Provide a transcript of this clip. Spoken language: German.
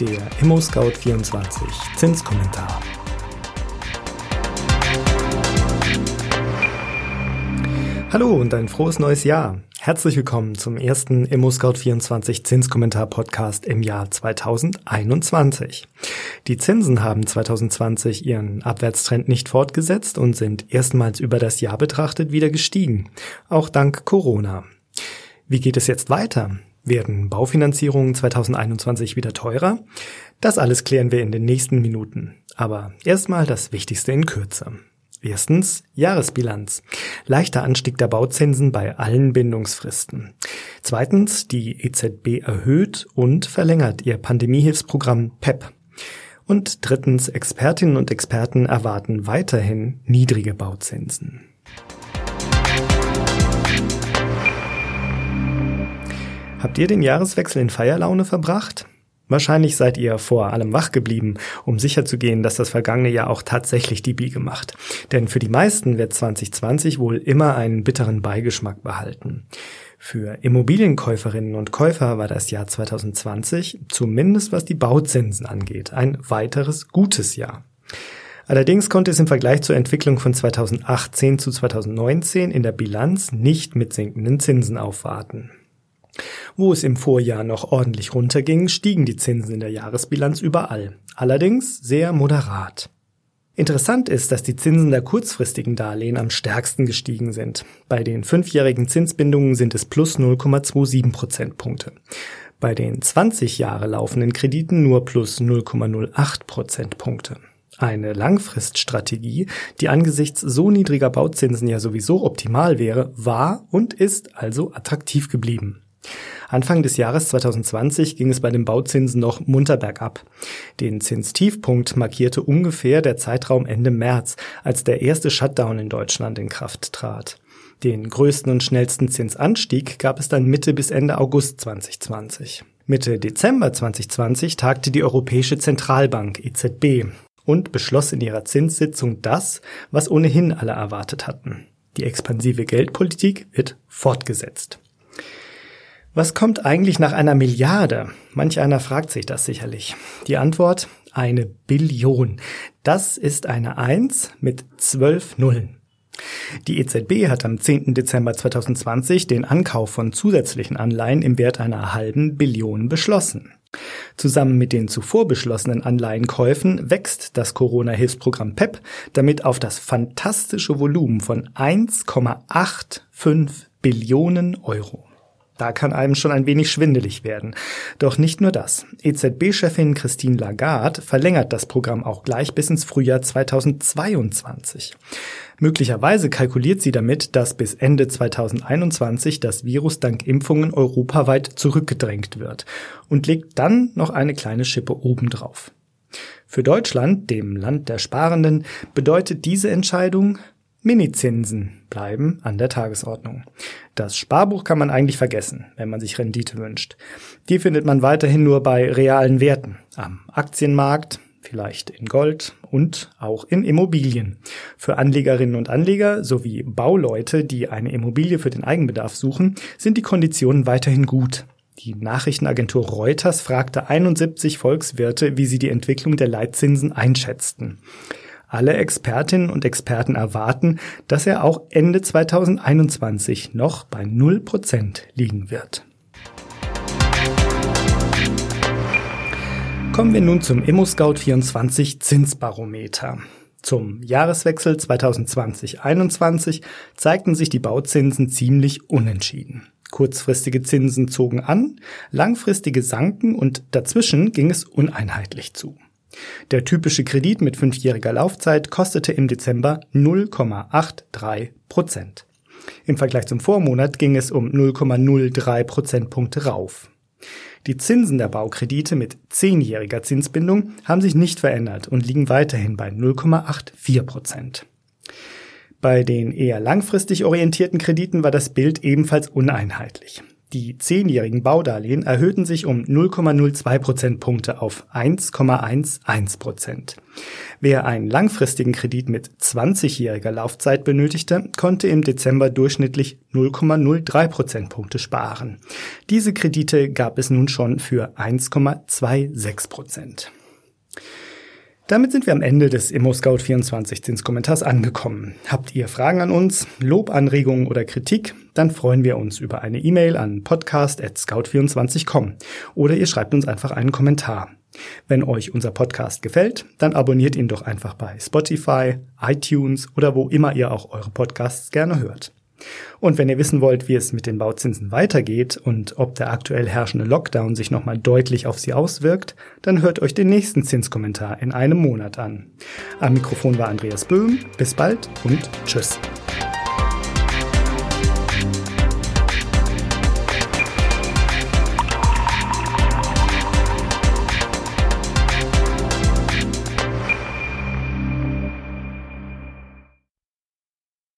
der ImmoScout24 Zinskommentar. Hallo und ein frohes neues Jahr. Herzlich willkommen zum ersten ImmoScout24 Zinskommentar Podcast im Jahr 2021. Die Zinsen haben 2020 ihren Abwärtstrend nicht fortgesetzt und sind erstmals über das Jahr betrachtet wieder gestiegen, auch dank Corona. Wie geht es jetzt weiter? Werden Baufinanzierungen 2021 wieder teurer? Das alles klären wir in den nächsten Minuten. Aber erstmal das Wichtigste in Kürze. Erstens Jahresbilanz. Leichter Anstieg der Bauzinsen bei allen Bindungsfristen. Zweitens, die EZB erhöht und verlängert ihr Pandemiehilfsprogramm PEP. Und drittens, Expertinnen und Experten erwarten weiterhin niedrige Bauzinsen. Habt ihr den Jahreswechsel in Feierlaune verbracht? Wahrscheinlich seid ihr vor allem wach geblieben, um sicherzugehen, dass das vergangene Jahr auch tatsächlich die Biege macht. Denn für die meisten wird 2020 wohl immer einen bitteren Beigeschmack behalten. Für Immobilienkäuferinnen und Käufer war das Jahr 2020, zumindest was die Bauzinsen angeht, ein weiteres gutes Jahr. Allerdings konnte es im Vergleich zur Entwicklung von 2018 zu 2019 in der Bilanz nicht mit sinkenden Zinsen aufwarten. Wo es im Vorjahr noch ordentlich runterging, stiegen die Zinsen in der Jahresbilanz überall, allerdings sehr moderat. Interessant ist, dass die Zinsen der kurzfristigen Darlehen am stärksten gestiegen sind. Bei den fünfjährigen Zinsbindungen sind es plus 0,27 Prozentpunkte. Bei den 20 Jahre laufenden Krediten nur plus 0,08 Prozentpunkte. Eine Langfriststrategie, die angesichts so niedriger Bauzinsen ja sowieso optimal wäre, war und ist also attraktiv geblieben. Anfang des Jahres 2020 ging es bei den Bauzinsen noch munter bergab. Den Zinstiefpunkt markierte ungefähr der Zeitraum Ende März, als der erste Shutdown in Deutschland in Kraft trat. Den größten und schnellsten Zinsanstieg gab es dann Mitte bis Ende August 2020. Mitte Dezember 2020 tagte die Europäische Zentralbank EZB und beschloss in ihrer Zinssitzung das, was ohnehin alle erwartet hatten. Die expansive Geldpolitik wird fortgesetzt. Was kommt eigentlich nach einer Milliarde? Manch einer fragt sich das sicherlich. Die Antwort, eine Billion. Das ist eine Eins mit zwölf Nullen. Die EZB hat am 10. Dezember 2020 den Ankauf von zusätzlichen Anleihen im Wert einer halben Billion beschlossen. Zusammen mit den zuvor beschlossenen Anleihenkäufen wächst das Corona-Hilfsprogramm PEP damit auf das fantastische Volumen von 1,85 Billionen Euro. Da kann einem schon ein wenig schwindelig werden. Doch nicht nur das. EZB-Chefin Christine Lagarde verlängert das Programm auch gleich bis ins Frühjahr 2022. Möglicherweise kalkuliert sie damit, dass bis Ende 2021 das Virus dank Impfungen europaweit zurückgedrängt wird und legt dann noch eine kleine Schippe obendrauf. Für Deutschland, dem Land der Sparenden, bedeutet diese Entscheidung Minizinsen bleiben an der Tagesordnung. Das Sparbuch kann man eigentlich vergessen, wenn man sich Rendite wünscht. Die findet man weiterhin nur bei realen Werten, am Aktienmarkt, vielleicht in Gold und auch in Immobilien. Für Anlegerinnen und Anleger sowie Bauleute, die eine Immobilie für den Eigenbedarf suchen, sind die Konditionen weiterhin gut. Die Nachrichtenagentur Reuters fragte 71 Volkswirte, wie sie die Entwicklung der Leitzinsen einschätzten. Alle Expertinnen und Experten erwarten, dass er auch Ende 2021 noch bei 0% liegen wird. Kommen wir nun zum ImmoScout24 Zinsbarometer. Zum Jahreswechsel 2020-21 zeigten sich die Bauzinsen ziemlich unentschieden. Kurzfristige Zinsen zogen an, langfristige sanken und dazwischen ging es uneinheitlich zu. Der typische Kredit mit fünfjähriger Laufzeit kostete im Dezember 0,83 Prozent. Im Vergleich zum Vormonat ging es um 0,03 Prozentpunkte rauf. Die Zinsen der Baukredite mit zehnjähriger Zinsbindung haben sich nicht verändert und liegen weiterhin bei 0,84 Prozent. Bei den eher langfristig orientierten Krediten war das Bild ebenfalls uneinheitlich. Die zehnjährigen Baudarlehen erhöhten sich um 0,02 Prozentpunkte auf 1,11 Prozent. Wer einen langfristigen Kredit mit 20-jähriger Laufzeit benötigte, konnte im Dezember durchschnittlich 0,03 Prozentpunkte sparen. Diese Kredite gab es nun schon für 1,26 Prozent. Damit sind wir am Ende des ImmoScout24 Zinskommentars angekommen. Habt ihr Fragen an uns, Lob, Anregungen oder Kritik? Dann freuen wir uns über eine E-Mail an podcast.scout24.com oder ihr schreibt uns einfach einen Kommentar. Wenn euch unser Podcast gefällt, dann abonniert ihn doch einfach bei Spotify, iTunes oder wo immer ihr auch eure Podcasts gerne hört. Und wenn ihr wissen wollt, wie es mit den Bauzinsen weitergeht und ob der aktuell herrschende Lockdown sich nochmal deutlich auf sie auswirkt, dann hört euch den nächsten Zinskommentar in einem Monat an. Am Mikrofon war Andreas Böhm. Bis bald und tschüss.